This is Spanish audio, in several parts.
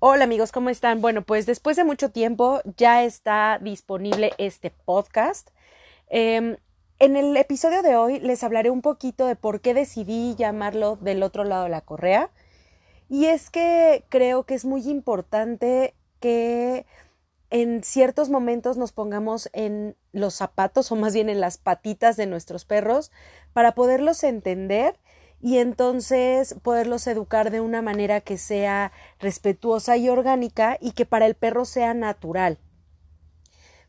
Hola amigos, ¿cómo están? Bueno, pues después de mucho tiempo ya está disponible este podcast. Em, en el episodio de hoy les hablaré un poquito de por qué decidí llamarlo del otro lado de la correa. Y es que creo que es muy importante que en ciertos momentos nos pongamos en los zapatos o más bien en las patitas de nuestros perros para poderlos entender y entonces poderlos educar de una manera que sea respetuosa y orgánica y que para el perro sea natural.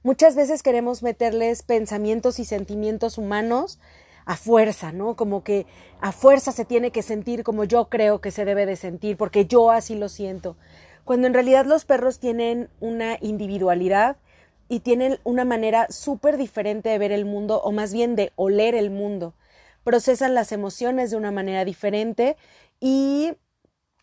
Muchas veces queremos meterles pensamientos y sentimientos humanos a fuerza, ¿no? Como que a fuerza se tiene que sentir como yo creo que se debe de sentir, porque yo así lo siento. Cuando en realidad los perros tienen una individualidad y tienen una manera súper diferente de ver el mundo, o más bien de oler el mundo procesan las emociones de una manera diferente y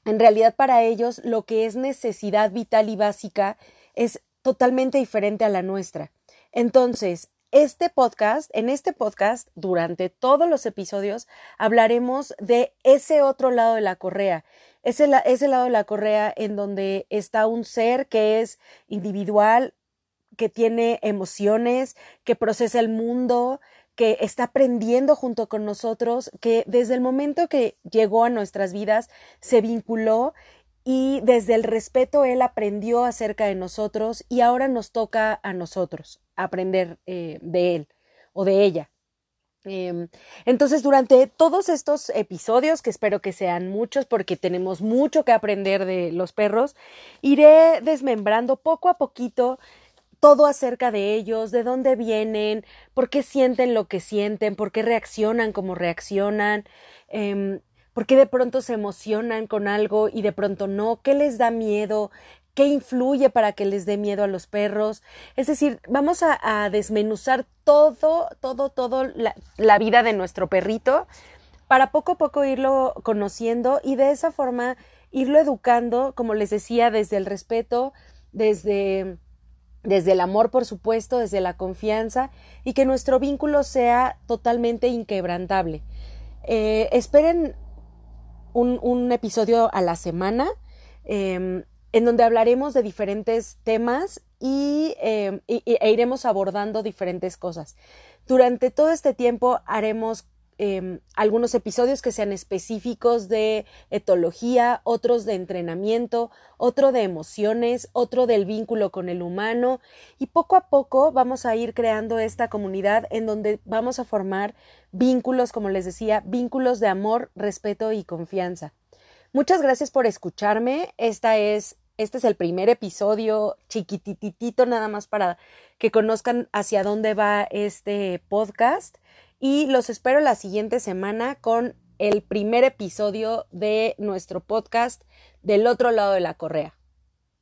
en realidad para ellos lo que es necesidad vital y básica es totalmente diferente a la nuestra. Entonces, este podcast, en este podcast, durante todos los episodios, hablaremos de ese otro lado de la correa, ese, ese lado de la correa en donde está un ser que es individual, que tiene emociones, que procesa el mundo, que está aprendiendo junto con nosotros, que desde el momento que llegó a nuestras vidas se vinculó y desde el respeto él aprendió acerca de nosotros y ahora nos toca a nosotros aprender eh, de él o de ella. Em, entonces, durante todos estos episodios, que espero que sean muchos porque tenemos mucho que aprender de los perros, iré desmembrando poco a poquito todo acerca de ellos, de dónde vienen, por qué sienten lo que sienten, por qué reaccionan como reaccionan, eh, por qué de pronto se emocionan con algo y de pronto no, qué les da miedo, qué influye para que les dé miedo a los perros. Es decir, vamos a, desmenuzar todo, todo, todo la vida de nuestro perrito para poco a poco irlo conociendo y de esa forma irlo educando, como les decía, desde el respeto, desde desde el amor, por supuesto, desde la confianza y que nuestro vínculo sea totalmente inquebrantable. Eh, esperen un, episodio a la semana em, en donde hablaremos de diferentes temas y, em, e iremos abordando diferentes cosas. Durante todo este tiempo haremos Em, algunos episodios que sean específicos de etología, otros de entrenamiento, otro de emociones, otro del vínculo con el humano y poco a poco vamos a ir creando esta comunidad en donde vamos a formar vínculos, como les decía, vínculos de amor, respeto y confianza. Muchas gracias por escucharme. Esta es este es el primer episodio chiquititito nada más para que conozcan hacia dónde va este podcast y los espero la siguiente semana con el primer episodio de nuestro podcast del otro lado de la correa.